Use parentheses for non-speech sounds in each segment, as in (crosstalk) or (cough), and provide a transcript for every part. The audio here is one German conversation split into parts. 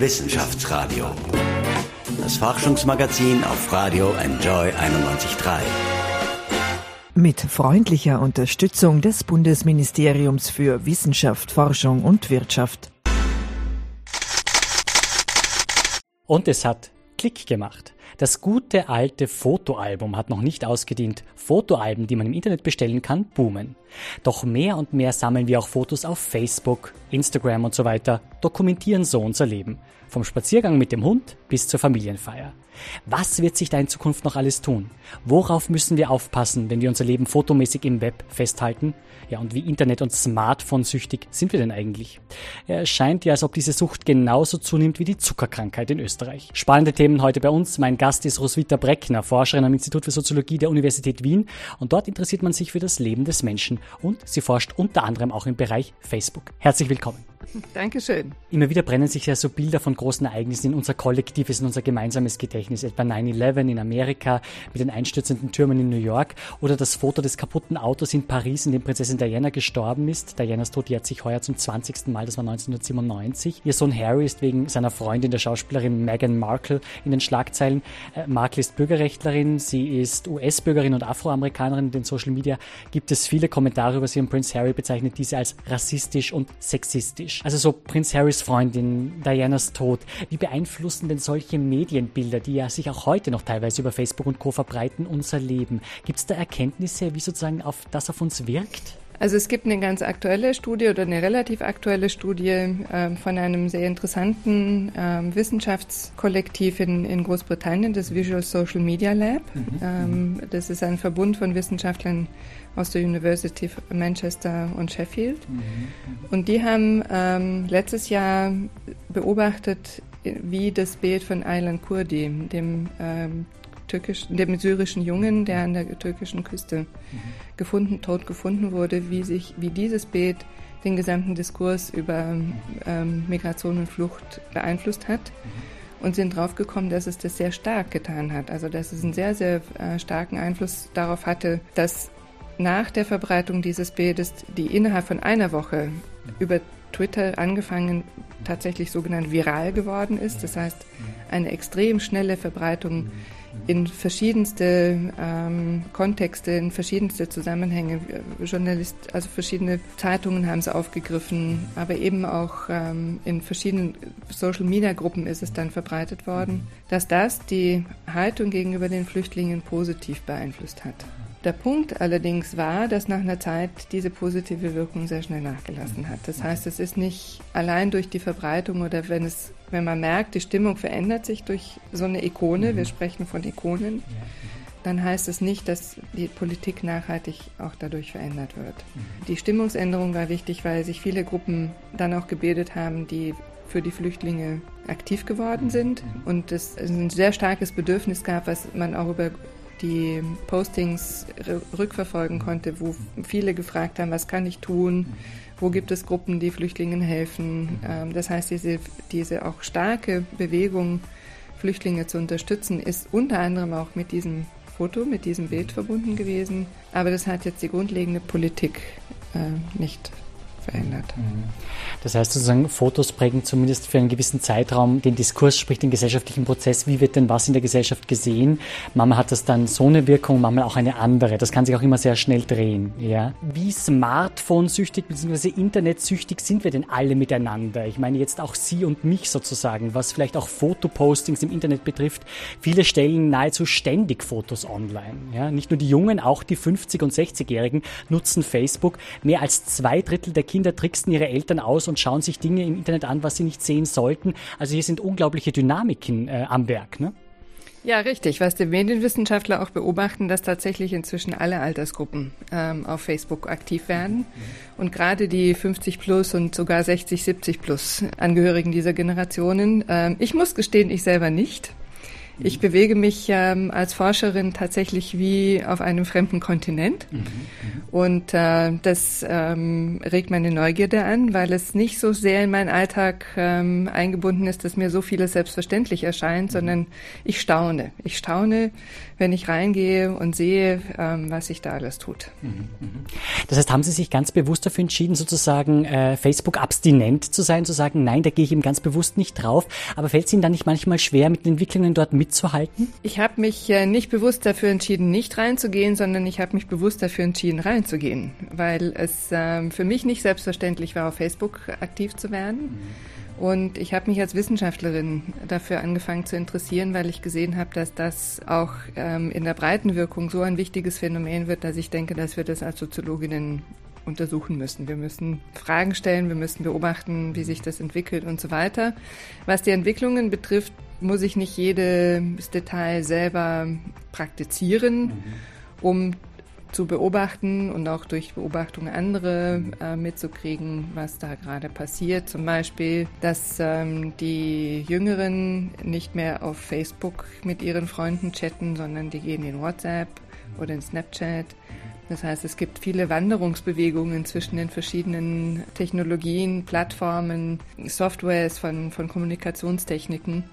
Wissenschaftsradio. Das Forschungsmagazin auf Radio Enjoy 91.3. Mit freundlicher Unterstützung des Bundesministeriums für Wissenschaft, Forschung und Wirtschaft. Und es hat Klick gemacht. Das gute alte Fotoalbum hat noch nicht ausgedient. Fotoalben, die man im Internet bestellen kann, boomen. Doch mehr und mehr sammeln wir auch Fotos auf Facebook, Instagram und so weiter, dokumentieren so unser Leben. Vom Spaziergang mit dem Hund bis zur Familienfeier. Was wird sich da in Zukunft noch alles tun? Worauf müssen wir aufpassen, wenn wir unser Leben fotomäßig im Web festhalten? Ja, und wie Internet- und Smartphone-süchtig sind wir denn eigentlich? Es scheint ja, als ob diese Sucht genauso zunimmt wie die Zuckerkrankheit in Österreich. Spannende Themen heute bei uns. Mein Gast ist Roswitha Breckner, Forscherin am Institut für Soziologie der Universität Wien. Und dort interessiert man sich für das Leben des Menschen. Und sie forscht unter anderem auch im Bereich Facebook. Herzlich willkommen. (laughs) Dankeschön. Immer wieder brennen sich ja so Bilder von großen Ereignissen in unser kollektives, in unser gemeinsames Gedächtnis. Etwa 9-11 in Amerika mit den einstürzenden Türmen in New York oder das Foto des kaputten Autos in Paris, in dem Prinzessin Diana gestorben ist. Dianas Tod jährt sich heuer zum 20. Mal, das war 1997. Ihr Sohn Harry ist wegen seiner Freundin, der Schauspielerin Meghan Markle, in den Schlagzeilen. Äh, Markle ist Bürgerrechtlerin, sie ist US-Bürgerin und Afroamerikanerin. In den Social Media gibt es viele Kommentare über sie und Prince Harry bezeichnet diese als rassistisch und sexistisch. Also so Prinz Harrys Freundin, Dianas Tod. Wie beeinflussen denn solche Medienbilder, die ja sich auch heute noch teilweise über Facebook und Co. verbreiten, unser Leben? Gibt es da Erkenntnisse, wie sozusagen auf das auf uns wirkt? Also es gibt eine ganz aktuelle Studie oder eine relativ aktuelle Studie äh, von einem sehr interessanten äh, Wissenschaftskollektiv in, in, Großbritannien, das Visual Social Media Lab. Mhm. Ähm, das ist ein Verbund von Wissenschaftlern aus der University of Manchester und Sheffield. Mhm. Und die haben ähm, letztes Jahr beobachtet, wie das Bild von Aylan Kurdi, dem ähm, türkischen, dem syrischen Jungen, der an der türkischen Küste mhm. gefunden, tot gefunden wurde, wie sich, wie dieses Bild den gesamten Diskurs über ähm, Migration und Flucht beeinflusst hat. Mhm. Und sind draufgekommen, dass es das sehr stark getan hat. Also, dass es einen sehr, sehr äh, starken Einfluss darauf hatte, dass nach der Verbreitung dieses Bildes, die innerhalb von einer Woche über Twitter angefangen tatsächlich sogenannt viral geworden ist. Das heißt, eine extrem schnelle Verbreitung in verschiedenste ähm, Kontexte, in verschiedenste Zusammenhänge. Journalist, also verschiedene Zeitungen haben es aufgegriffen, aber eben auch ähm, in verschiedenen Social Media Gruppen ist es dann verbreitet worden, dass das die Haltung gegenüber den Flüchtlingen positiv beeinflusst hat. Der Punkt allerdings war, dass nach einer Zeit diese positive Wirkung sehr schnell nachgelassen hat. Das heißt, es ist nicht allein durch die Verbreitung oder wenn es, wenn man merkt, die Stimmung verändert sich durch so eine Ikone, wir sprechen von Ikonen, dann heißt es nicht, dass die Politik nachhaltig auch dadurch verändert wird. Die Stimmungsänderung war wichtig, weil sich viele Gruppen dann auch gebildet haben, die für die Flüchtlinge aktiv geworden sind und es ein sehr starkes Bedürfnis gab, was man auch über die Postings rückverfolgen konnte, wo viele gefragt haben, was kann ich tun, wo gibt es Gruppen, die Flüchtlingen helfen. Ähm, das heißt, diese, diese auch starke Bewegung, Flüchtlinge zu unterstützen, ist unter anderem auch mit diesem Foto, mit diesem Bild verbunden gewesen. Aber das hat jetzt die grundlegende Politik äh, nicht verändert. Mhm. Das heißt sozusagen, Fotos prägen zumindest für einen gewissen Zeitraum den Diskurs, sprich den gesellschaftlichen Prozess. Wie wird denn was in der Gesellschaft gesehen? Manchmal hat das dann so eine Wirkung, manchmal auch eine andere. Das kann sich auch immer sehr schnell drehen. Ja? Wie Smartphone-süchtig bzw. Internetsüchtig sind wir denn alle miteinander? Ich meine jetzt auch Sie und mich sozusagen, was vielleicht auch Fotopostings im Internet betrifft. Viele stellen nahezu ständig Fotos online. Ja? Nicht nur die Jungen, auch die 50- und 60-Jährigen nutzen Facebook. Mehr als zwei Drittel der Kinder tricksten ihre Eltern aus und schauen sich Dinge im Internet an, was sie nicht sehen sollten. Also hier sind unglaubliche Dynamiken äh, am Werk. Ne? Ja, richtig. Was die Medienwissenschaftler auch beobachten, dass tatsächlich inzwischen alle Altersgruppen ähm, auf Facebook aktiv werden. Und gerade die 50 plus und sogar 60, 70 plus Angehörigen dieser Generationen. Ähm, ich muss gestehen, ich selber nicht. Ich bewege mich ähm, als Forscherin tatsächlich wie auf einem fremden Kontinent. Mhm. Und äh, das ähm, regt meine Neugierde an, weil es nicht so sehr in meinen Alltag ähm, eingebunden ist, dass mir so vieles selbstverständlich erscheint, sondern ich staune. Ich staune, wenn ich reingehe und sehe, ähm, was sich da alles tut. Das heißt, haben Sie sich ganz bewusst dafür entschieden, sozusagen äh, Facebook abstinent zu sein, zu sagen, nein, da gehe ich eben ganz bewusst nicht drauf. Aber fällt es Ihnen dann nicht manchmal schwer, mit den Entwicklungen dort mitzuhalten? Ich habe mich äh, nicht bewusst dafür entschieden, nicht reinzugehen, sondern ich habe mich bewusst dafür entschieden, reinzugehen, weil es äh, für mich nicht selbstverständlich war, auf Facebook aktiv zu werden. Mhm und ich habe mich als Wissenschaftlerin dafür angefangen zu interessieren, weil ich gesehen habe, dass das auch ähm, in der breiten Wirkung so ein wichtiges Phänomen wird, dass ich denke, dass wir das als Soziologinnen untersuchen müssen. Wir müssen Fragen stellen, wir müssen beobachten, wie sich das entwickelt und so weiter. Was die Entwicklungen betrifft, muss ich nicht jedes Detail selber praktizieren, mhm. um zu beobachten und auch durch Beobachtung andere äh, mitzukriegen, was da gerade passiert. Zum Beispiel, dass ähm, die Jüngeren nicht mehr auf Facebook mit ihren Freunden chatten, sondern die gehen in WhatsApp oder in Snapchat. Das heißt, es gibt viele Wanderungsbewegungen zwischen den verschiedenen Technologien, Plattformen, Softwares von, von Kommunikationstechniken.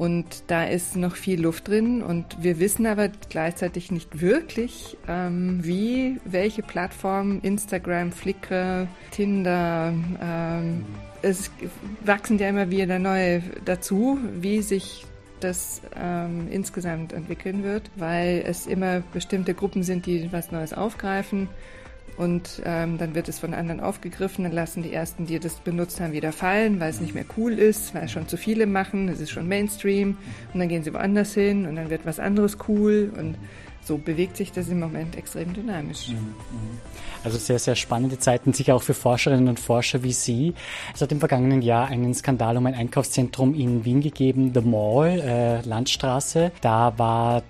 Und da ist noch viel Luft drin und wir wissen aber gleichzeitig nicht wirklich, ähm, wie, welche Plattformen, Instagram, Flickr, Tinder, ähm, es wachsen ja immer wieder neue dazu, wie sich das ähm, insgesamt entwickeln wird, weil es immer bestimmte Gruppen sind, die was Neues aufgreifen. Und ähm, dann wird es von anderen aufgegriffen, dann lassen die Ersten, die das benutzt haben, wieder fallen, weil es nicht mehr cool ist, weil es schon zu viele machen, es ist schon Mainstream. Und dann gehen sie woanders hin und dann wird was anderes cool. Und so bewegt sich das im Moment extrem dynamisch. Mhm, mhm. Also sehr, sehr spannende Zeiten, sicher auch für Forscherinnen und Forscher wie Sie. Es hat im vergangenen Jahr einen Skandal um ein Einkaufszentrum in Wien gegeben, The Mall, äh, Landstraße. Da war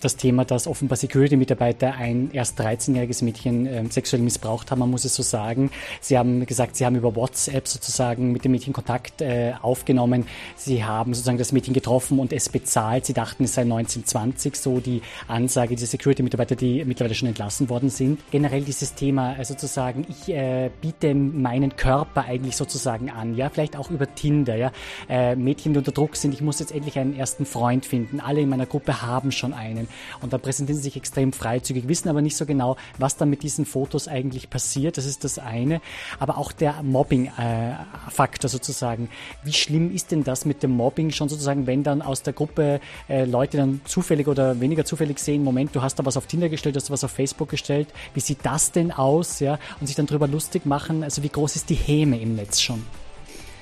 das Thema, dass offenbar Security-Mitarbeiter ein erst 13-jähriges Mädchen äh, sexuell missbraucht haben, man muss es so sagen. Sie haben gesagt, sie haben über WhatsApp sozusagen mit dem Mädchen Kontakt äh, aufgenommen. Sie haben sozusagen das Mädchen getroffen und es bezahlt. Sie dachten, es sei 1920, so die Ansage dieser Security-Mitarbeiter, die mittlerweile schon entlassen worden sind. Generell dieses Thema, also sozusagen, ich äh, biete meinen Körper eigentlich sozusagen an, ja, vielleicht auch über Tinder, ja. Äh, Mädchen, die unter Druck sind, ich muss jetzt endlich einen ersten Freund finden. Alle in meiner Gruppe haben schon einen. Und da präsentieren sie sich extrem freizügig, wissen aber nicht so genau, was dann mit diesen Fotos eigentlich passiert. Das ist das eine. Aber auch der Mobbing-Faktor sozusagen. Wie schlimm ist denn das mit dem Mobbing schon sozusagen, wenn dann aus der Gruppe äh, Leute dann zufällig oder weniger zufällig sehen, Moment, du hast da was auf Tinder gestellt, hast du was auf Facebook gestellt. Wie sieht das denn aus? Ja? Und sich dann darüber lustig machen. Also wie groß ist die Häme im Netz schon?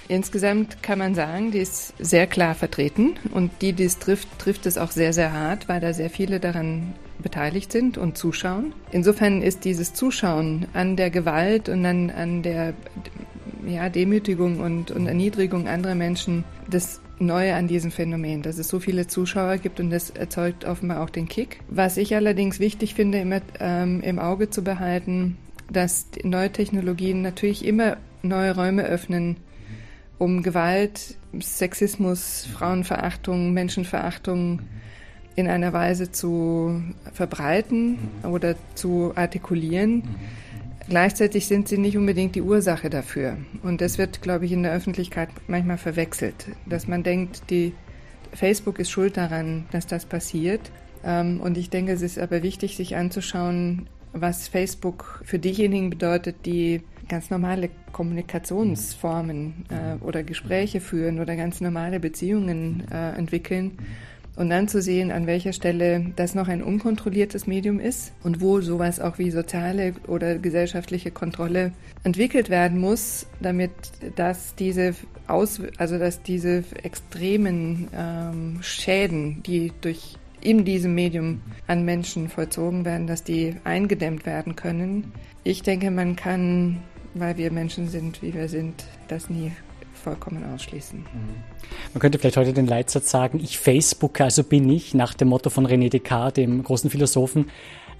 Insgesamt kann man sagen, die ist sehr klar vertreten und die, die es trifft, trifft es auch sehr, sehr hart, weil da sehr viele daran beteiligt sind und zuschauen. Insofern ist dieses Zuschauen an der Gewalt und an, an der ja, Demütigung und, und Erniedrigung anderer Menschen das Neue an diesem Phänomen, dass es so viele Zuschauer gibt und das erzeugt offenbar auch den Kick. Was ich allerdings wichtig finde, immer ähm, im Auge zu behalten, dass neue Technologien natürlich immer neue Räume öffnen um Gewalt, Sexismus, Frauenverachtung, Menschenverachtung in einer Weise zu verbreiten oder zu artikulieren. Gleichzeitig sind sie nicht unbedingt die Ursache dafür. Und das wird, glaube ich, in der Öffentlichkeit manchmal verwechselt, dass man denkt, die Facebook ist schuld daran, dass das passiert. Ähm, und ich denke, es ist aber wichtig, sich anzuschauen, was Facebook für diejenigen bedeutet, die ganz normale Kommunikationsformen äh, oder Gespräche führen oder ganz normale Beziehungen äh, entwickeln. Und dann zu sehen, an welcher Stelle das noch ein unkontrolliertes Medium ist und wo sowas auch wie soziale oder gesellschaftliche Kontrolle entwickelt werden muss, damit dass diese Aus also dass diese extremen ähm, Schäden, die durch in diesem Medium an Menschen vollzogen werden, dass die eingedämmt werden können. Ich denke, man kann weil wir Menschen sind, wie wir sind, das nie vollkommen ausschließen. Mhm. Man könnte vielleicht heute den Leitsatz sagen, ich Facebooker, also bin ich, nach dem Motto von René Descartes, dem großen Philosophen.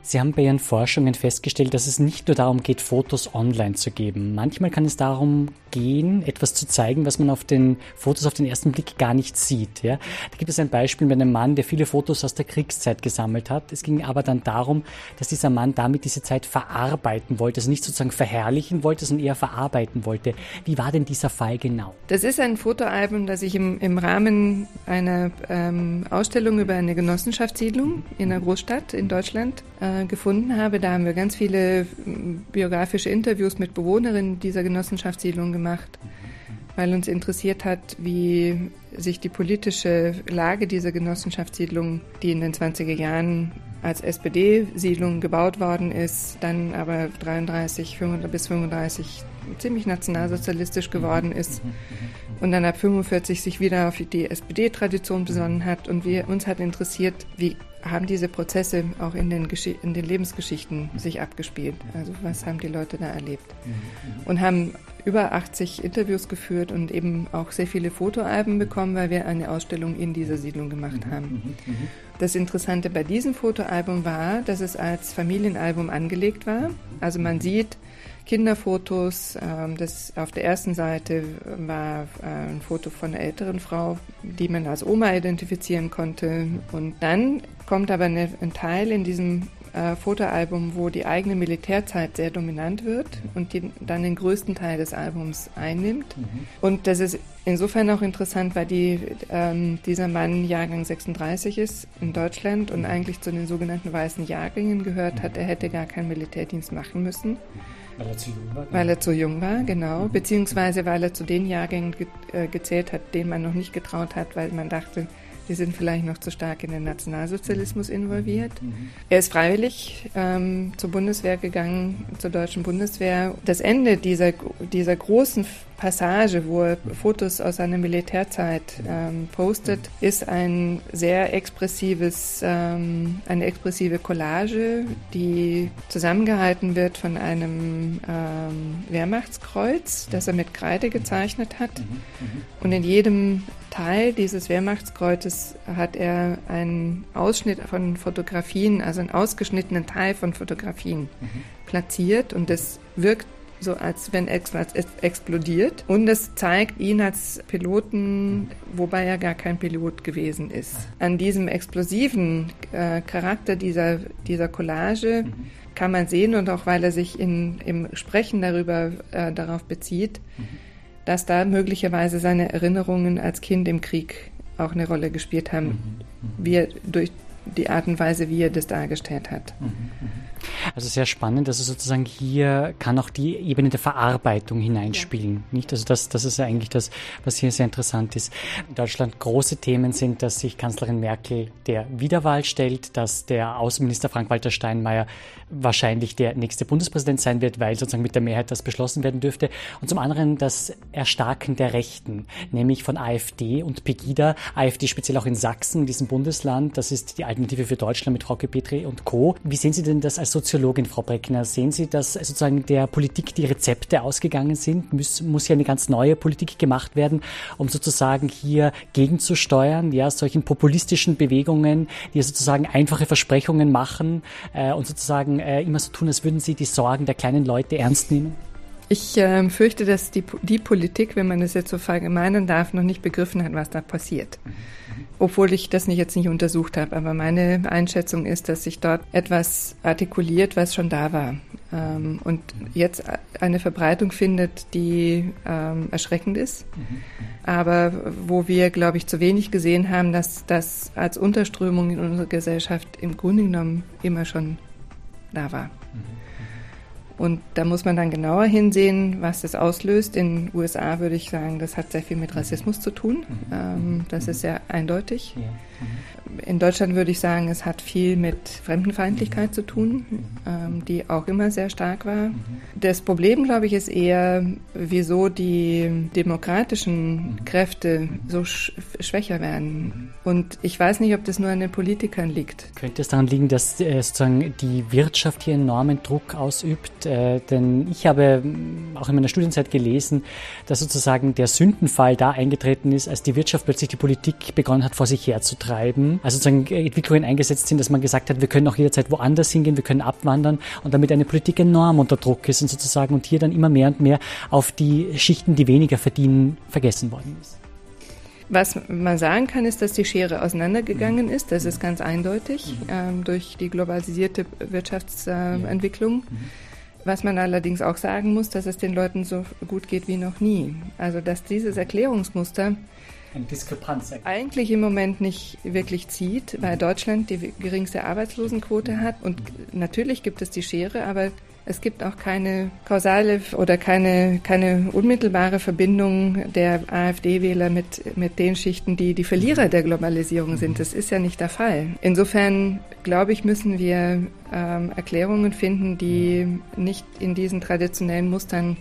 Sie haben bei Ihren Forschungen festgestellt, dass es nicht nur darum geht, Fotos online zu geben. Manchmal kann es darum gehen, etwas zu zeigen, was man auf den Fotos auf den ersten Blick gar nicht sieht. Ja? Da gibt es ein Beispiel mit einem Mann, der viele Fotos aus der Kriegszeit gesammelt hat. Es ging aber dann darum, dass dieser Mann damit diese Zeit verarbeiten wollte, also nicht sozusagen verherrlichen wollte, sondern eher verarbeiten wollte. Wie war denn dieser Fall genau? Das ist ein Fotoalbum, das ich im, im Rahmen einer ähm, Ausstellung über eine Genossenschaftssiedlung in einer Großstadt in Deutschland äh, gefunden habe. Da haben wir ganz viele biografische Interviews mit Bewohnerinnen dieser Genossenschaftssiedlung gemacht, weil uns interessiert hat, wie sich die politische Lage dieser Genossenschaftssiedlung, die in den 20er Jahren als SPD-Siedlung gebaut worden ist, dann aber 33 bis 35 ziemlich nationalsozialistisch geworden ist und dann ab 45 sich wieder auf die SPD-Tradition besonnen hat. Und wir, uns hat interessiert, wie haben diese Prozesse auch in den, in den Lebensgeschichten sich abgespielt. Also was haben die Leute da erlebt? Und haben über 80 Interviews geführt und eben auch sehr viele Fotoalben bekommen, weil wir eine Ausstellung in dieser Siedlung gemacht haben. Das Interessante bei diesem Fotoalbum war, dass es als Familienalbum angelegt war. Also man sieht Kinderfotos. Ähm, das auf der ersten Seite war äh, ein Foto von einer älteren Frau, die man als Oma identifizieren konnte. Und dann kommt aber ein Teil in diesem äh, Fotoalbum, wo die eigene Militärzeit sehr dominant wird und die dann den größten Teil des Albums einnimmt. Mhm. Und das ist insofern auch interessant, weil die, ähm, dieser Mann Jahrgang 36 ist in Deutschland und eigentlich zu den sogenannten weißen Jahrgängen gehört hat. Er hätte gar keinen Militärdienst machen müssen. Weil er zu jung war? Weil er zu jung war, genau. Beziehungsweise weil er zu den Jahrgängen ge äh, gezählt hat, denen man noch nicht getraut hat, weil man dachte, die sind vielleicht noch zu stark in den Nationalsozialismus involviert. Mhm. Er ist freiwillig ähm, zur Bundeswehr gegangen, zur deutschen Bundeswehr. Das Ende dieser, dieser großen Passage, wo er Fotos aus seiner Militärzeit ähm, postet, ist ein sehr expressives, ähm, eine expressive Collage, die zusammengehalten wird von einem ähm, Wehrmachtskreuz, das er mit Kreide gezeichnet hat. Und in jedem Teil dieses Wehrmachtskreuzes hat er einen Ausschnitt von Fotografien, also einen ausgeschnittenen Teil von Fotografien platziert und das wirkt so als wenn etwas explodiert. Und es zeigt ihn als Piloten, wobei er gar kein Pilot gewesen ist. An diesem explosiven äh, Charakter dieser, dieser Collage mhm. kann man sehen und auch weil er sich in, im Sprechen darüber äh, darauf bezieht, mhm. Dass da möglicherweise seine Erinnerungen als Kind im Krieg auch eine Rolle gespielt haben, mhm. wie er durch die Art und Weise, wie er das dargestellt hat. Mhm. Also sehr spannend. Also sozusagen hier kann auch die Ebene der Verarbeitung hineinspielen. Ja. Nicht? Also das, das ist ja eigentlich das, was hier sehr interessant ist. In Deutschland große Themen sind, dass sich Kanzlerin Merkel der Wiederwahl stellt, dass der Außenminister Frank-Walter Steinmeier wahrscheinlich der nächste Bundespräsident sein wird, weil sozusagen mit der Mehrheit das beschlossen werden dürfte. Und zum anderen das Erstarken der Rechten, nämlich von AfD und Pegida. AfD speziell auch in Sachsen, in diesem Bundesland. Das ist die Alternative für Deutschland mit Frau Petri und Co. Wie sehen Sie denn das als Soziologin, Frau Breckner? Sehen Sie, dass sozusagen der Politik die Rezepte ausgegangen sind? Muss, muss hier eine ganz neue Politik gemacht werden, um sozusagen hier gegenzusteuern, ja, solchen populistischen Bewegungen, die sozusagen einfache Versprechungen machen äh, und sozusagen äh, immer so tun, als würden sie die Sorgen der kleinen Leute ernst nehmen? Ich äh, fürchte, dass die, die Politik, wenn man es jetzt so verallgemeinern darf, noch nicht begriffen hat, was da passiert. Mhm obwohl ich das nicht jetzt nicht untersucht habe. Aber meine Einschätzung ist, dass sich dort etwas artikuliert, was schon da war ähm, und jetzt eine Verbreitung findet, die ähm, erschreckend ist. Aber wo wir, glaube ich, zu wenig gesehen haben, dass das als Unterströmung in unserer Gesellschaft im Grunde genommen immer schon da war. Und da muss man dann genauer hinsehen, was das auslöst. In den USA würde ich sagen, das hat sehr viel mit Rassismus zu tun. Mhm. Ähm, das ist sehr eindeutig. In Deutschland würde ich sagen, es hat viel mit Fremdenfeindlichkeit zu tun, ähm, die auch immer sehr stark war. Das Problem, glaube ich, ist eher, wieso die demokratischen Kräfte so sch schwächer werden. Und ich weiß nicht, ob das nur an den Politikern liegt. Könnte es daran liegen, dass äh, sozusagen die Wirtschaft hier enormen Druck ausübt? Äh, denn ich habe mm, auch in meiner Studienzeit gelesen, dass sozusagen der Sündenfall da eingetreten ist, als die Wirtschaft plötzlich die Politik begonnen hat, vor sich herzutreiben. Also sozusagen Entwicklungen eingesetzt sind, dass man gesagt hat, wir können auch jederzeit woanders hingehen, wir können abwandern und damit eine Politik enorm unter Druck ist und sozusagen und hier dann immer mehr und mehr auf die Schichten, die weniger verdienen, vergessen worden ist. Was man sagen kann, ist, dass die Schere auseinandergegangen ist. Das ist ganz eindeutig mhm. ähm, durch die globalisierte Wirtschaftsentwicklung. Äh, Was man allerdings auch sagen muss, dass es den Leuten so gut geht wie noch nie. Also dass dieses Erklärungsmuster eigentlich im Moment nicht wirklich zieht, weil Deutschland die geringste Arbeitslosenquote hat. Und natürlich gibt es die Schere, aber es gibt auch keine kausale oder keine, keine unmittelbare Verbindung der AfD-Wähler mit, mit den Schichten, die die Verlierer der Globalisierung sind. Das ist ja nicht der Fall. Insofern, glaube ich, müssen wir ähm, Erklärungen finden, die nicht in diesen traditionellen Mustern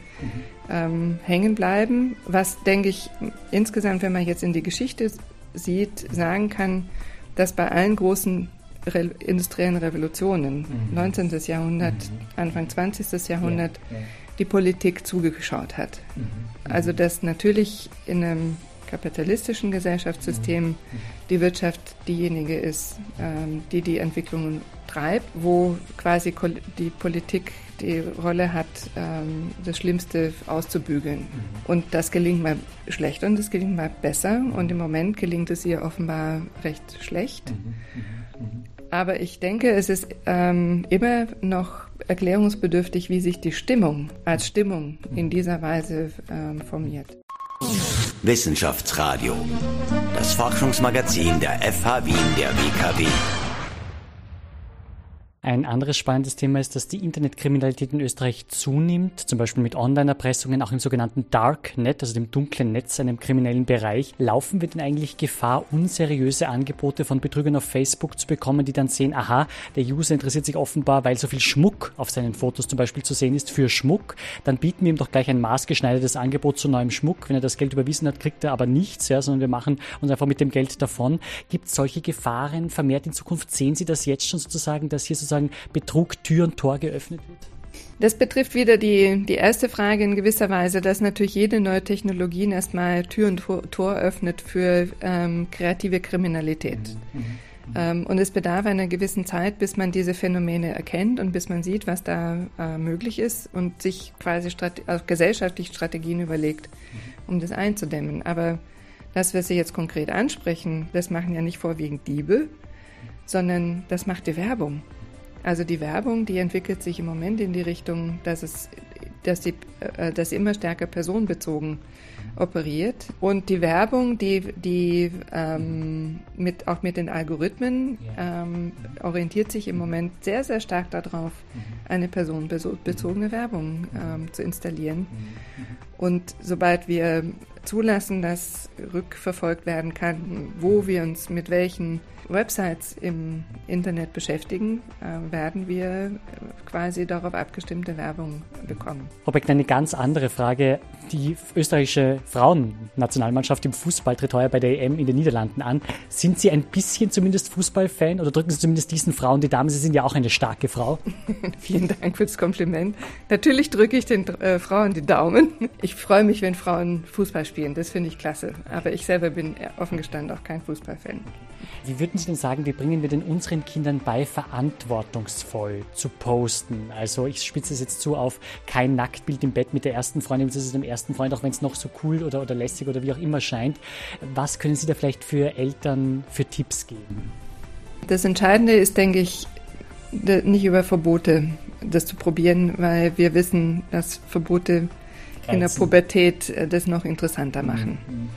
ähm, hängen bleiben. Was, denke ich, insgesamt, wenn man jetzt in die Geschichte sieht, sagen kann, dass bei allen großen Re industriellen Revolutionen, mhm. 19. Jahrhundert, mhm. Anfang 20. Jahrhundert, ja, ja. die Politik zugeschaut hat. Mhm. mhm. Also dass natürlich in einem kapitalistischen Gesellschaftssystem mhm. die Wirtschaft diejenige ist, ähm, die die Entwicklungen treibt, wo quasi die Politik die Rolle hat, ähm, das Schlimmste auszubügeln. Mhm. Und das gelingt mal schlecht und das gelingt mal besser. Und im Moment gelingt es ihr offenbar recht schlecht. Mhm. Mhm. Aber ich denke, es ist ähm, immer noch erklärungsbedürftig, wie sich die Stimmung als Stimmung in dieser Weise ähm, formiert. Wissenschaftsradio, das Forschungsmagazin der FH Wien der WKW. Ein anderes spannendes Thema ist, dass die Internetkriminalität in Österreich zunimmt, zum Beispiel mit Online-Erpressungen, auch im sogenannten Darknet, also dem dunklen Netz, einem kriminellen Bereich. Laufen wir denn eigentlich Gefahr, unseriöse Angebote von Betrügern auf Facebook zu bekommen, die dann sehen, aha, der User interessiert sich offenbar, weil so viel Schmuck auf seinen Fotos zum Beispiel zu sehen ist, für Schmuck, dann bieten wir ihm doch gleich ein maßgeschneidertes Angebot zu neuem Schmuck. Wenn er das Geld überwiesen hat, kriegt er aber nichts, ja, sondern wir machen uns einfach mit dem Geld davon. Gibt es solche Gefahren vermehrt in Zukunft? Sehen Sie das jetzt schon sozusagen, dass hier sozusagen sozusagen Betrug Tür und Tor geöffnet wird? Das betrifft wieder die, die erste Frage in gewisser Weise, dass natürlich jede neue Technologie erstmal Tür und Tor öffnet für ähm, kreative Kriminalität. Mhm. Mhm. Ähm, und es bedarf einer gewissen Zeit, bis man diese Phänomene erkennt und bis man sieht, was da äh, möglich ist und sich quasi Strate also gesellschaftlich Strategien überlegt, mhm. um das einzudämmen. Aber das, was Sie jetzt konkret ansprechen, das machen ja nicht vorwiegend Diebe, sondern das macht die Werbung. Also die Werbung, die entwickelt sich im Moment in die Richtung, dass es, dass die, äh, dass immer stärker personenbezogen operiert. Und die Werbung, die, die ähm, mit, auch mit den Algorithmen ähm, orientiert sich im Moment sehr, sehr stark darauf, eine personenbezogene Werbung ähm, zu installieren. Und sobald wir zulassen, dass rückverfolgt werden kann, wo wir uns mit welchen Websites im Internet beschäftigen, äh, werden wir quasi darauf abgestimmte Werbung bekommen. Beckner, eine ganz andere Frage. Die österreichische Frauennationalmannschaft im Fußball tritt heuer bei der EM in den Niederlanden an. Sind Sie ein bisschen zumindest Fußballfan oder drücken Sie zumindest diesen Frauen die Daumen? Sie sind ja auch eine starke Frau. (laughs) Vielen Dank für das Kompliment. Natürlich drücke ich den äh, Frauen die Daumen. Ich freue mich, wenn Frauen Fußball spielen. Das finde ich klasse. Aber ich selber bin offen gestanden auch kein Fußballfan. Wie würden Sie denn sagen, wie bringen wir denn unseren Kindern bei, verantwortungsvoll zu posten? Also ich spitze es jetzt zu auf kein Nacktbild im Bett mit der ersten Freundin, das ist dem ersten Freund, auch wenn es noch so cool oder, oder lässig oder wie auch immer scheint. Was können Sie da vielleicht für Eltern für Tipps geben? Das Entscheidende ist, denke ich, nicht über Verbote das zu probieren, weil wir wissen, dass Verbote Grenzen. in der Pubertät äh, das noch interessanter machen. Mhm.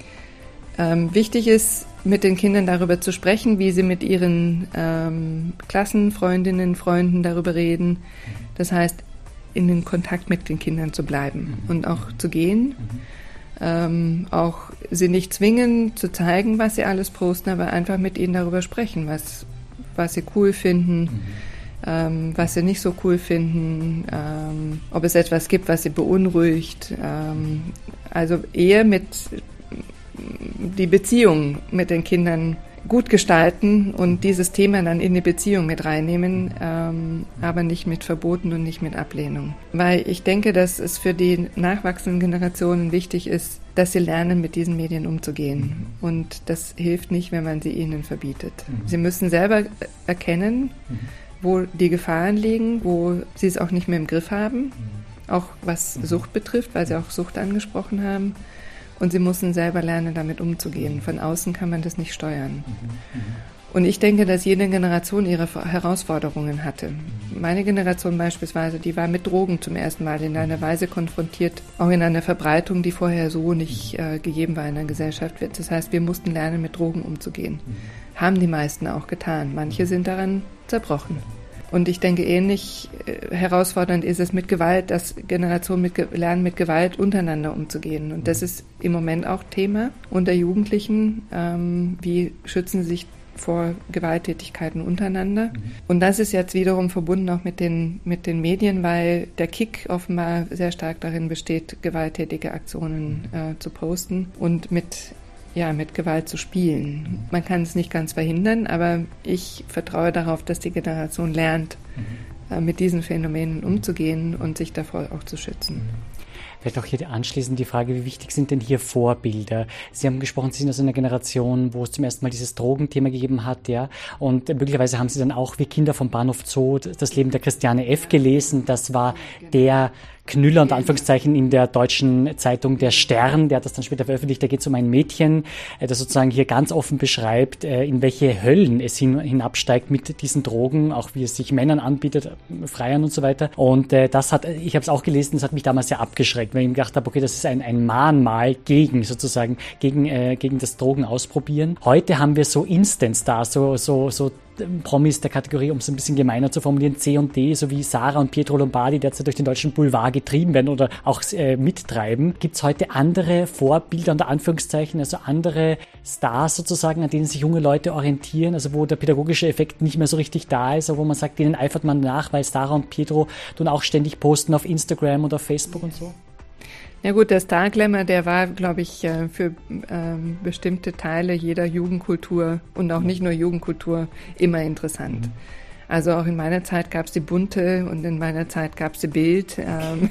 Ähm, wichtig ist, mit den Kindern darüber zu sprechen, wie sie mit ihren ähm, Klassenfreundinnen, Freunden darüber reden. Das heißt, in den Kontakt mit den Kindern zu bleiben mhm. und auch zu gehen. Ähm, auch sie nicht zwingen zu zeigen, was sie alles posten, aber einfach mit ihnen darüber sprechen, was, was sie cool finden, mhm. ähm, was sie nicht so cool finden, ähm, ob es etwas gibt, was sie beunruhigt. Ähm, also eher mit die Beziehung mit den Kindern gut gestalten und dieses Thema dann in die Beziehung mit reinnehmen, ähm, aber nicht mit Verboten und nicht mit Ablehnung. Weil ich denke, dass es für die nachwachsenden Generationen wichtig ist, dass sie lernen, mit diesen Medien umzugehen. Und das hilft nicht, wenn man sie ihnen verbietet. Mhm. Sie müssen selber erkennen, mhm. wo die Gefahren liegen, wo sie es auch nicht mehr im Griff haben, mhm. auch was Sucht betrifft, weil Sie auch Sucht angesprochen haben. Und sie müssen selber lernen, damit umzugehen. Von außen kann man das nicht steuern. Und ich denke, dass jede Generation ihre Herausforderungen hatte. Meine Generation beispielsweise, die war mit Drogen zum ersten Mal in einer Weise konfrontiert, auch in einer Verbreitung, die vorher so nicht äh, gegeben war in der Gesellschaft. Das heißt, wir mussten lernen, mit Drogen umzugehen. Haben die meisten auch getan. Manche sind daran zerbrochen. Und ich denke, ähnlich äh, herausfordernd ist es mit Gewalt, dass Generationen mit, lernen, mit Gewalt untereinander umzugehen. Und das ist im Moment auch Thema unter Jugendlichen. Ähm, wie schützen sie sich vor Gewalttätigkeiten untereinander. Mhm. Und das ist jetzt wiederum verbunden auch mit den, mit den Medien, weil der Kick offenbar sehr stark darin besteht, gewalttätige Aktionen äh, zu posten und mit ja, mit Gewalt zu spielen. Man kann es nicht ganz verhindern, aber ich vertraue darauf, dass die Generation lernt, mhm. äh, mit diesen Phänomenen umzugehen und sich davor auch zu schützen. Mhm. Vielleicht auch hier anschließend die Frage, wie wichtig sind denn hier Vorbilder? Sie haben gesprochen, Sie sind aus einer Generation, wo es zum ersten Mal dieses Drogenthema gegeben hat, ja. Und möglicherweise haben Sie dann auch wie Kinder vom Bahnhof Zoo das Leben der Christiane F. gelesen. Das war der Knüller unter Anführungszeichen in der deutschen Zeitung Der Stern, der hat das dann später veröffentlicht, da geht es um ein Mädchen, äh, das sozusagen hier ganz offen beschreibt, äh, in welche Höllen es hin, hinabsteigt mit diesen Drogen, auch wie es sich Männern anbietet, Freiern und so weiter. Und äh, das hat, ich habe es auch gelesen, das hat mich damals sehr abgeschreckt, weil ich mir gedacht habe, okay, das ist ein, ein Mahnmal gegen sozusagen, gegen, äh, gegen das Drogen ausprobieren. Heute haben wir so Instant-Stars, so, so, so Promis der Kategorie, um es ein bisschen gemeiner zu formulieren, C und D, sowie Sarah und Pietro Lombardi derzeit durch den deutschen Boulevard getrieben werden oder auch äh, mittreiben. Gibt es heute andere Vorbilder unter Anführungszeichen, also andere Stars sozusagen, an denen sich junge Leute orientieren, also wo der pädagogische Effekt nicht mehr so richtig da ist, aber wo man sagt, denen eifert man nach, weil Sarah und Pietro tun auch ständig posten auf Instagram und auf Facebook und so? Ja gut, der Star Glamour, der war, glaube ich, äh, für ähm, bestimmte Teile jeder Jugendkultur und auch nicht nur Jugendkultur immer interessant. Mhm. Also auch in meiner Zeit gab es die Bunte und in meiner Zeit gab es die Bild. Ähm,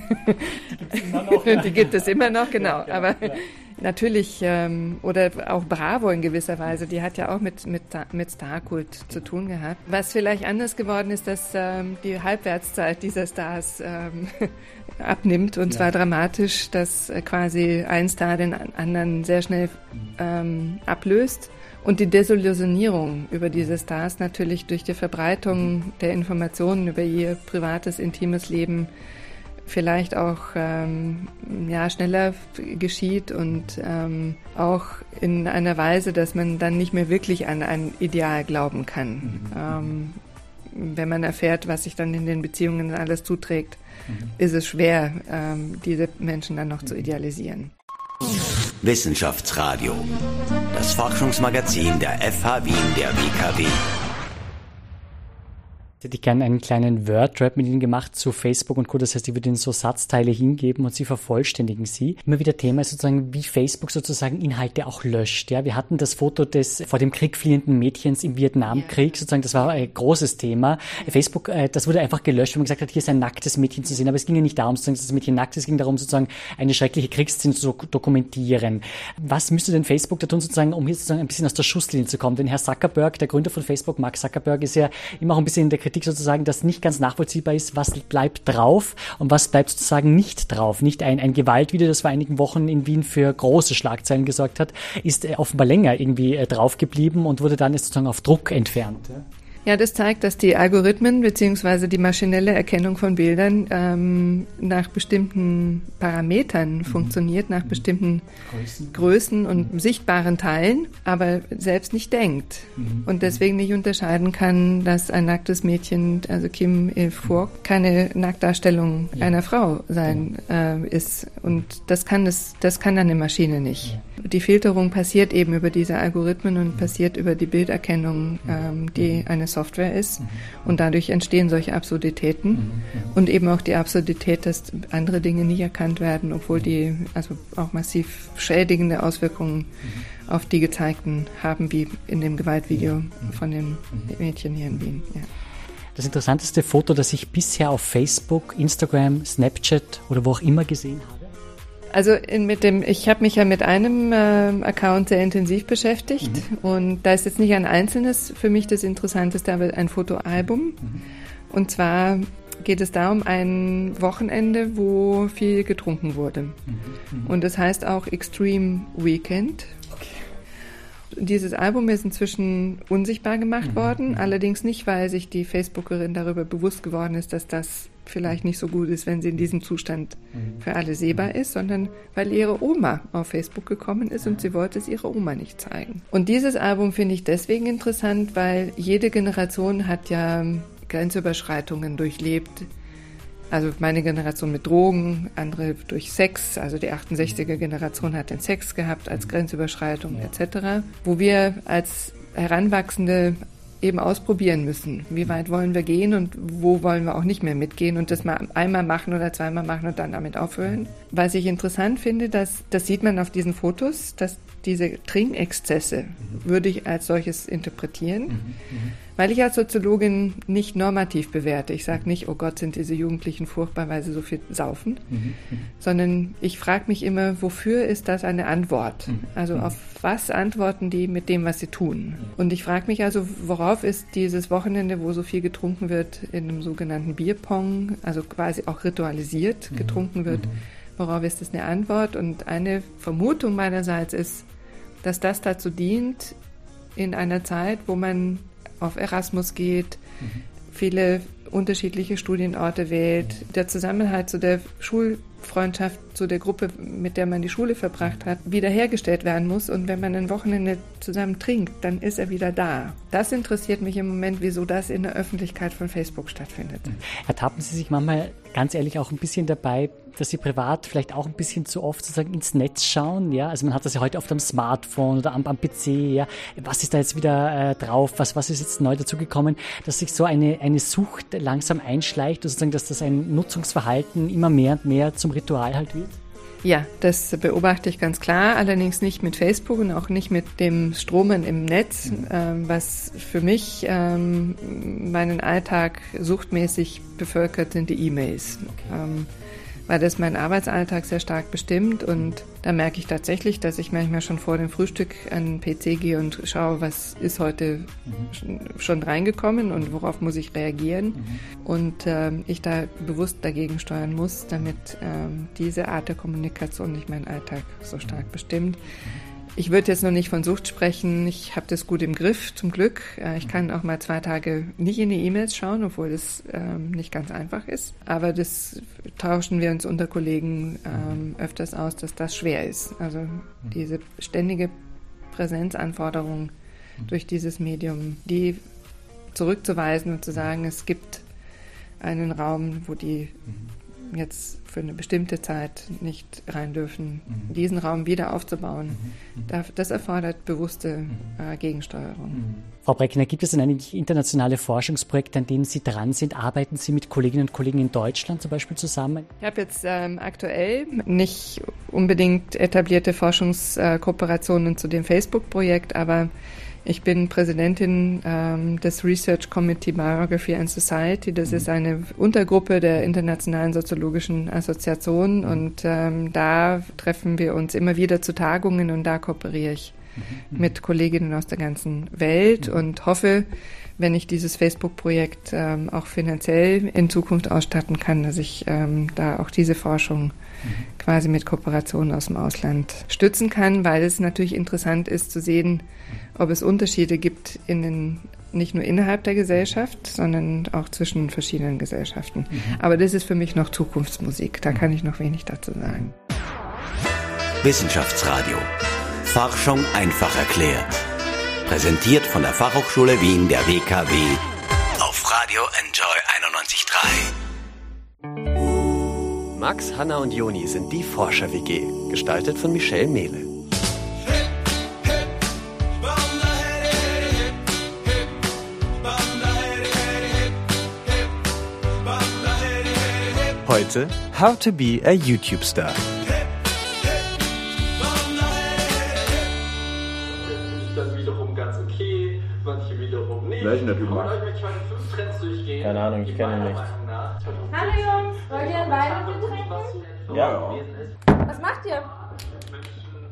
(laughs) die gibt es immer noch, genau. Ja, Aber ja natürlich, ähm, oder auch Bravo in gewisser Weise, die hat ja auch mit, mit, mit Starkult zu tun gehabt. Was vielleicht anders geworden ist, dass ähm, die Halbwertszeit dieser Stars ähm, (laughs) abnimmt und ja. zwar dramatisch, dass äh, quasi ein Star den anderen sehr schnell ähm, ablöst. Und die Desillusionierung über diese Stars natürlich durch die Verbreitung der Informationen über ihr privates, intimes Leben vielleicht auch ähm, ja, schneller geschieht und ähm, auch in einer Weise, dass man dann nicht mehr wirklich an ein Ideal glauben kann. Mhm. Ähm, wenn man erfährt, was sich dann in den Beziehungen alles zuträgt, mhm. ist es schwer, ähm, diese Menschen dann noch zu idealisieren. Wissenschaftsradio, das Forschungsmagazin der FH Wien der WKW hätte ich gerne einen kleinen Word-Rap mit Ihnen gemacht zu Facebook und Co. Das heißt, ich würde Ihnen so Satzteile hingeben und Sie vervollständigen sie. Immer wieder Thema ist sozusagen, wie Facebook sozusagen Inhalte auch löscht. Ja, wir hatten das Foto des vor dem Krieg fliehenden Mädchens im Vietnamkrieg, sozusagen, das war ein großes Thema. Facebook, äh, das wurde einfach gelöscht, wenn man gesagt hat, hier ist ein nacktes Mädchen zu sehen. Aber es ging ja nicht darum, sozusagen, dass das Mädchen nackt ist, es ging darum, sozusagen eine schreckliche Kriegsszene zu dokumentieren. Was müsste denn Facebook da tun, sozusagen, um hier sozusagen ein bisschen aus der Schusslinie zu kommen? Denn Herr Zuckerberg, der Gründer von Facebook, Mark Zuckerberg, ist ja immer auch ein bisschen in der Kritik sozusagen, dass nicht ganz nachvollziehbar ist, was bleibt drauf und was bleibt sozusagen nicht drauf. Nicht ein, ein Gewaltvideo, das vor einigen Wochen in Wien für große Schlagzeilen gesorgt hat, ist äh, offenbar länger irgendwie äh, drauf geblieben und wurde dann sozusagen auf Druck entfernt. Ja. Ja, das zeigt, dass die Algorithmen bzw. die maschinelle Erkennung von Bildern ähm, nach bestimmten Parametern mhm. funktioniert, nach bestimmten Größen, Größen und mhm. sichtbaren Teilen, aber selbst nicht denkt mhm. und deswegen nicht unterscheiden kann, dass ein nacktes Mädchen, also Kim Il-Furk, keine Nacktdarstellung ja. einer Frau sein äh, ist. Und das kann es, das kann eine Maschine nicht. Ja. Die Filterung passiert eben über diese Algorithmen und passiert über die Bilderkennung, ähm, die eine Software ist. Und dadurch entstehen solche Absurditäten und eben auch die Absurdität, dass andere Dinge nicht erkannt werden, obwohl die also auch massiv schädigende Auswirkungen auf die gezeigten haben, wie in dem Gewaltvideo von dem Mädchen hier in Wien. Ja. Das interessanteste Foto, das ich bisher auf Facebook, Instagram, Snapchat oder wo auch immer gesehen habe? Also in, mit dem, ich habe mich ja mit einem äh, Account sehr intensiv beschäftigt mhm. und da ist jetzt nicht ein einzelnes für mich das Interessanteste, aber ein Fotoalbum. Mhm. Und zwar geht es da um ein Wochenende, wo viel getrunken wurde. Mhm. mhm. Und das heißt auch Extreme Weekend. Dieses Album ist inzwischen unsichtbar gemacht mhm. worden, mhm. allerdings nicht, weil sich die Facebookerin darüber bewusst geworden ist, dass das vielleicht nicht so gut ist, wenn sie in diesem Zustand mhm. für alle sehbar ist, sondern weil ihre Oma auf Facebook gekommen ist und sie wollte es ihrer Oma nicht zeigen. Und dieses Album finde ich deswegen interessant, weil jede Generation hat ja Grenzüberschreitungen durchlebt. Also meine Generation mit Drogen, andere durch Sex, also die 68er Generation hat den Sex gehabt als Grenzüberschreitung etc. Wo wir als Heranwachsende eben ausprobieren müssen. Wie weit wollen wir gehen und wo wollen wir auch nicht mehr mitgehen und das mal einmal machen oder zweimal machen und dann damit aufhören. Was ich interessant finde, dass, das sieht man auf diesen Fotos, dass diese Trinkexzesse würde ich als solches interpretieren. Mhm, mhm. Weil ich als Soziologin nicht normativ bewerte. Ich sage nicht, oh Gott, sind diese Jugendlichen furchtbar, weil sie so viel saufen, mhm. mhm. sondern ich frage mich immer, wofür ist das eine Antwort? Mhm. Also mhm. auf was antworten die mit dem, was sie tun? Und ich frage mich also, worauf ist dieses Wochenende, wo so viel getrunken wird, in einem sogenannten Bierpong, also quasi auch ritualisiert getrunken wird, worauf ist das eine Antwort? Und eine Vermutung meinerseits ist, dass das dazu dient, in einer Zeit, wo man auf Erasmus geht, mhm. viele unterschiedliche Studienorte wählt, der Zusammenhalt zu der Schulfreundschaft, zu der Gruppe, mit der man die Schule verbracht hat, wiederhergestellt werden muss. Und wenn man ein Wochenende zusammen trinkt, dann ist er wieder da. Das interessiert mich im Moment, wieso das in der Öffentlichkeit von Facebook stattfindet. Ertappen Sie sich manchmal ganz ehrlich auch ein bisschen dabei, dass sie privat vielleicht auch ein bisschen zu oft sozusagen ins Netz schauen, ja. Also man hat das ja heute oft am Smartphone oder am, am PC, ja. Was ist da jetzt wieder äh, drauf? Was, was ist jetzt neu dazugekommen? Dass sich so eine, eine Sucht langsam einschleicht, sozusagen, dass das ein Nutzungsverhalten immer mehr und mehr zum Ritual halt wird? Ja, das beobachte ich ganz klar, allerdings nicht mit Facebook und auch nicht mit dem Stromen im Netz, mhm. ähm, was für mich ähm, meinen Alltag suchtmäßig bevölkert sind die E-Mails. Okay. Ähm, weil das meinen Arbeitsalltag sehr stark bestimmt und da merke ich tatsächlich, dass ich manchmal schon vor dem Frühstück an den PC gehe und schaue, was ist heute mhm. schon reingekommen und worauf muss ich reagieren mhm. und äh, ich da bewusst dagegen steuern muss, damit äh, diese Art der Kommunikation nicht meinen Alltag so stark bestimmt. Mhm. Ich würde jetzt noch nicht von Sucht sprechen. Ich habe das gut im Griff, zum Glück. Äh, ich kann auch mal zwei Tage nicht in die E-Mails schauen, obwohl das ähm, nicht ganz einfach ist. Aber das tauschen wir uns unter Kollegen ähm, öfters aus, dass das schwer ist. Also diese ständige Präsenzanforderung durch dieses Medium, die zurückzuweisen und zu sagen, es gibt einen Raum, wo die jetzt für eine bestimmte Zeit nicht rein dürfen, mhm. diesen Raum wieder aufzubauen. Mhm. mhm. Das erfordert bewusste mhm. äh, Gegensteuerung. Mhm. Frau Breckner, gibt es denn eigentlich internationale Forschungsprojekte, an denen Sie dran sind? Arbeiten Sie mit Kolleginnen und Kollegen in Deutschland zum Beispiel zusammen? Ich habe jetzt ähm, aktuell nicht unbedingt etablierte Forschungskooperationen zu dem Facebook-Projekt, aber ich bin Präsidentin ähm, des Research Committee Biography and Society. Das mhm. ist eine Untergruppe der Internationalen Soziologischen Assoziation mhm. und ähm, da treffen wir uns immer wieder zu Tagungen und da kooperiere ich. Mit Kolleginnen aus der ganzen Welt und hoffe, wenn ich dieses Facebook-Projekt ähm, auch finanziell in Zukunft ausstatten kann, dass ich ähm, da auch diese Forschung quasi mit Kooperationen aus dem Ausland stützen kann, weil es natürlich interessant ist zu sehen, ob es Unterschiede gibt in den nicht nur innerhalb der Gesellschaft, sondern auch zwischen verschiedenen Gesellschaften. Mhm. Aber das ist für mich noch Zukunftsmusik. Da kann ich noch wenig dazu sagen. Wissenschaftsradio. Forschung einfach erklärt. Präsentiert von der Fachhochschule Wien der WKW auf Radio Enjoy 91.3. Max, Hanna und Joni sind die Forscher-WG, gestaltet von Michelle Mehle. Heute How to be a YouTube Star. Welchen der Typ durchgehen? Keine Ahnung, ich kenne ihn nicht. Hallo Jungs, wollt ihr einen Wein trinken? Ja. Was macht ihr?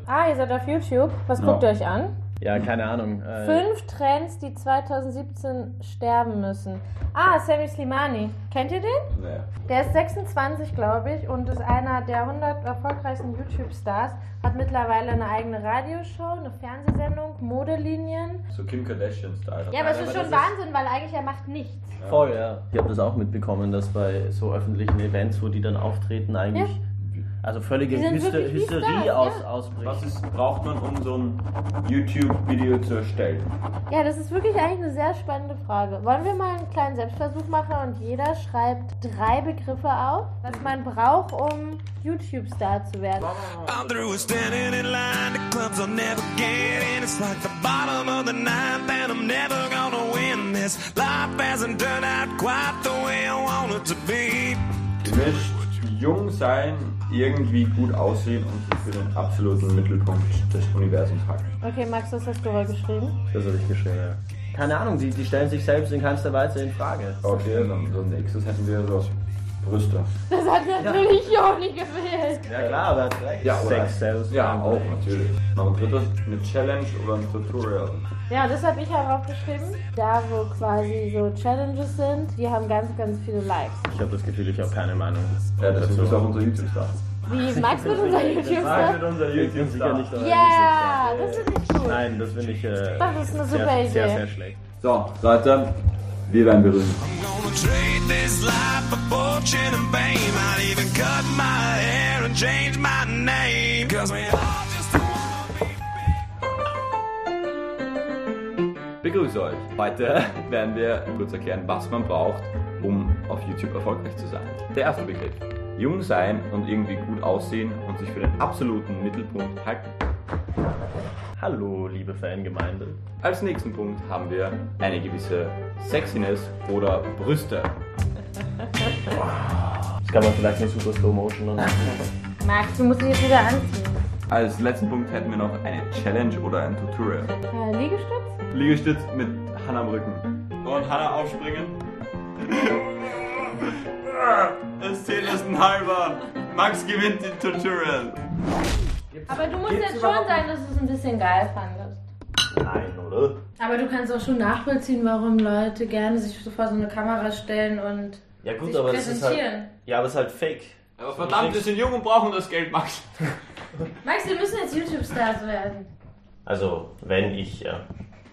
Ah, ihr seid auf YouTube. Was guckt ihr euch an? Ja, keine Ahnung. Äh, Fünf Trends, die 2017 sterben müssen. Ah, Sammy Slimani. Kennt ihr den? Nee. Der ist 26, glaube ich, und ist einer der 100 erfolgreichsten YouTube-Stars. Hat mittlerweile eine eigene Radioshow, eine Fernsehsendung, Modelinien. So Kim Kardashian-Style. Ja, aber es ist schon Wahnsinn, weil eigentlich er macht nichts. Voll, ja. Ich habe das auch mitbekommen, dass bei so öffentlichen Events, wo die dann auftreten, eigentlich also völlige Hyster Hysterie Stars, aus, ja. ausbricht. Was ist, braucht man, um so ein YouTube-Video zu erstellen? Ja, das ist wirklich eigentlich eine sehr spannende Frage. Wollen wir mal einen kleinen Selbstversuch machen und jeder schreibt drei Begriffe auf, was man braucht, um YouTube-Star zu werden? I'm through with standing in line. The clubs I'll never get in. It's like the bottom of the ninth, and I'm never gonna win this. Life hasn't turned out quite the way I want it to be. Du willst jung sein, irgendwie gut aussehen und sich für den absoluten Mittelpunkt des Universums halten. Okay, Max, das hast du wohl geschrieben. Das habe ich geschrieben, ja. Keine Ahnung, die, die stellen sich selbst in keinster Weise in Frage. Okay, dann so nächstes hätten wir so Brüste. Das hat natürlich Joni gewählt. Ja klar, aber er hat recht. Ja, oder? Sex sells. Ja, auch natürlich. Noch ein drittes, eine Challenge oder ein Tutorial. Ja, das habe ich auch aufgeschrieben. Da, wo quasi so Challenges sind, die haben ganz, ganz viele Likes. Ich habe das Gefühl, ich habe keine Meinung. Ja, bist du auch unser YouTube-Star. Wie Max wird unser unser Ich bin sicher nicht dabei. Ja, das finde ich gut. Nein, das finde ich äh, Das ist eine super sehr, Idee. sehr, sehr schlecht. So, Leute, wir werden berühmt. Begrüße euch. Heute (laughs) werden wir kurz erklären, was man braucht, um auf YouTube erfolgreich zu sein. Der erste Begriff. Jung sein und irgendwie gut aussehen und sich für den absoluten Mittelpunkt halten. Hallo, liebe Fangemeinde. Als nächsten Punkt haben wir eine gewisse Sexiness oder Brüste. (laughs) Das kann man vielleicht nicht super Slow Motion und (laughs) Max, du musst dich jetzt wieder anziehen. Als letzten Punkt hätten wir noch eine Challenge oder ein Tutorial. Äh, Liegestütz? Liegestütz mit Hanna am Rücken. Und Hanna aufspringen. (laughs) Das zählt ist ein halber. Max gewinnt die Tutorial. Aber du musst jetzt schon sagen, dass du es ein bisschen geil fandest. Nein, oder? Aber du kannst auch schon nachvollziehen, warum Leute gerne sich so vor so eine Kamera stellen und Ja gut, sich aber das ist halt. präsentieren. Ja, aber es ist halt fake. Aber verdammt, wir sind jung und brauchen das Geld, Max. (laughs) Max, wir müssen jetzt YouTube-Stars werden. Also, wenn ich, ja.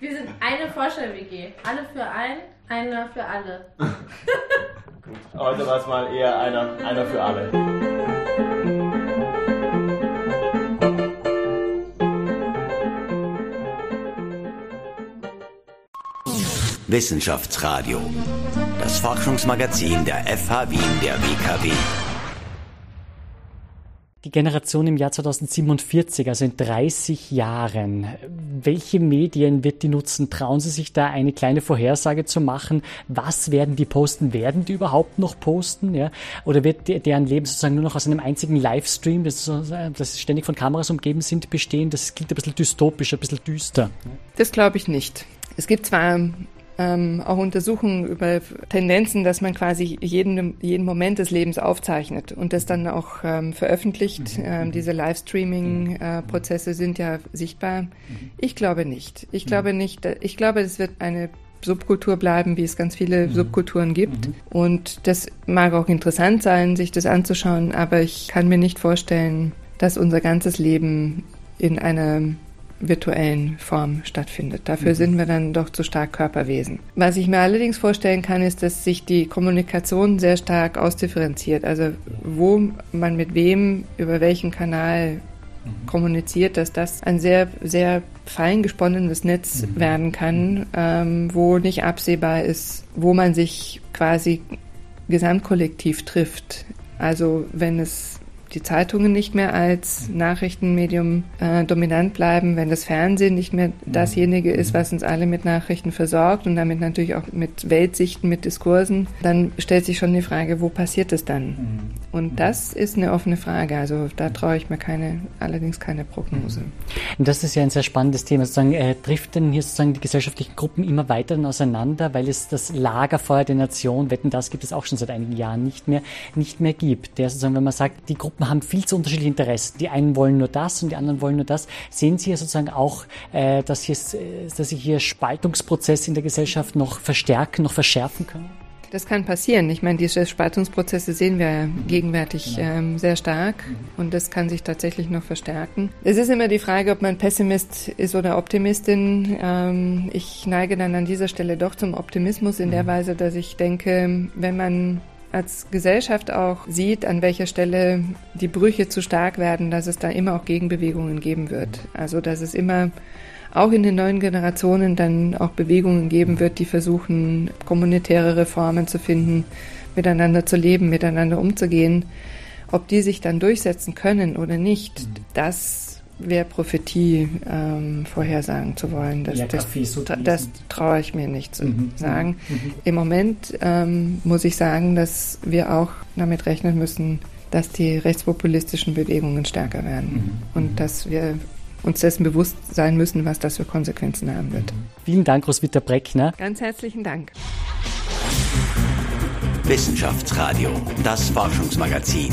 Wir sind eine Forscher-WG. Alle für einen, einer für alle. (laughs) Heute war es mal eher einer, einer für alle. Wissenschaftsradio. Das Forschungsmagazin der FH Wien der WKW. Die Generation im Jahr 2047, also in 30 Jahren, welche Medien wird die nutzen? Trauen Sie sich da eine kleine Vorhersage zu machen? Was werden die posten? Werden die überhaupt noch posten? Ja? Oder wird de- deren Leben sozusagen nur noch aus einem einzigen Livestream, das, das ständig von Kameras umgeben sind, bestehen? Das klingt ein bisschen dystopisch, ein bisschen düster. Das glaube ich nicht. Es gibt zwar ähm, auch Untersuchungen über Tendenzen, dass man quasi jeden, jeden Moment des Lebens aufzeichnet und das dann auch ähm, veröffentlicht. Ähm, diese Livestreaming-Prozesse sind ja sichtbar. Ich glaube nicht. Ich glaube nicht. Ich glaube, es wird eine Subkultur bleiben, wie es ganz viele Subkulturen gibt. Und das mag auch interessant sein, sich das anzuschauen, aber ich kann mir nicht vorstellen, dass unser ganzes Leben in einer virtuellen Form stattfindet. Dafür sind wir dann doch zu stark Körperwesen. Was ich mir allerdings vorstellen kann, ist, dass sich die Kommunikation sehr stark ausdifferenziert. Also wo man mit wem über welchen Kanal kommuniziert, dass das ein sehr, sehr fein gesponnenes Netz werden kann, ähm, wo nicht absehbar ist, wo man sich quasi gesamtkollektiv trifft. Also wenn es die Zeitungen nicht mehr als Nachrichtenmedium äh, dominant bleiben, wenn das Fernsehen nicht mehr dasjenige ist, was uns alle mit Nachrichten versorgt und damit natürlich auch mit Weltsichten, mit Diskursen, dann stellt sich schon die Frage, wo passiert es dann? Und das ist eine offene Frage. Also da traue ich mir keine, allerdings keine Prognose. Und das ist ja ein sehr spannendes Thema. Sozusagen, äh, trifft denn hier sozusagen die gesellschaftlichen Gruppen immer weiter auseinander, weil es das Lagerfeuer der Nation, wetten, das gibt es auch schon seit einigen Jahren nicht mehr, nicht mehr gibt. Der sozusagen, wenn man sagt, die Gruppen haben viel zu unterschiedliche Interessen. Die einen wollen nur das und die anderen wollen nur das. Sehen Sie ja sozusagen auch, äh, dass, hier, dass sich hier Spaltungsprozesse in der Gesellschaft noch verstärken, noch verschärfen können? Das kann passieren. Ich meine, diese Spaltungsprozesse sehen wir gegenwärtig ähm, sehr stark und das kann sich tatsächlich noch verstärken. Es ist immer die Frage, ob man Pessimist ist oder Optimistin. Ähm, ich neige dann an dieser Stelle doch zum Optimismus in der Weise, dass ich denke, wenn man als Gesellschaft auch sieht, an welcher Stelle die Brüche zu stark werden, dass es da immer auch Gegenbewegungen geben wird. Also dass es immer auch in den neuen Generationen dann auch Bewegungen geben wird, die versuchen, kommunitäre Reformen zu finden, miteinander zu leben, miteinander umzugehen. Ob die sich dann durchsetzen können oder nicht, das wäre Prophetie ähm, vorhersagen zu wollen. Das, Ja, das, das traue ich mir nicht zu Mhm, sagen. mhm, mhm. Im Moment ähm, muss ich sagen, dass wir auch damit rechnen müssen, dass die rechtspopulistischen Bewegungen stärker werden und dass wir uns dessen bewusst sein müssen, was das für Konsequenzen haben wird. Vielen Dank, Roswitha Breckner. Ganz herzlichen Dank. Wissenschaftsradio, das Forschungsmagazin.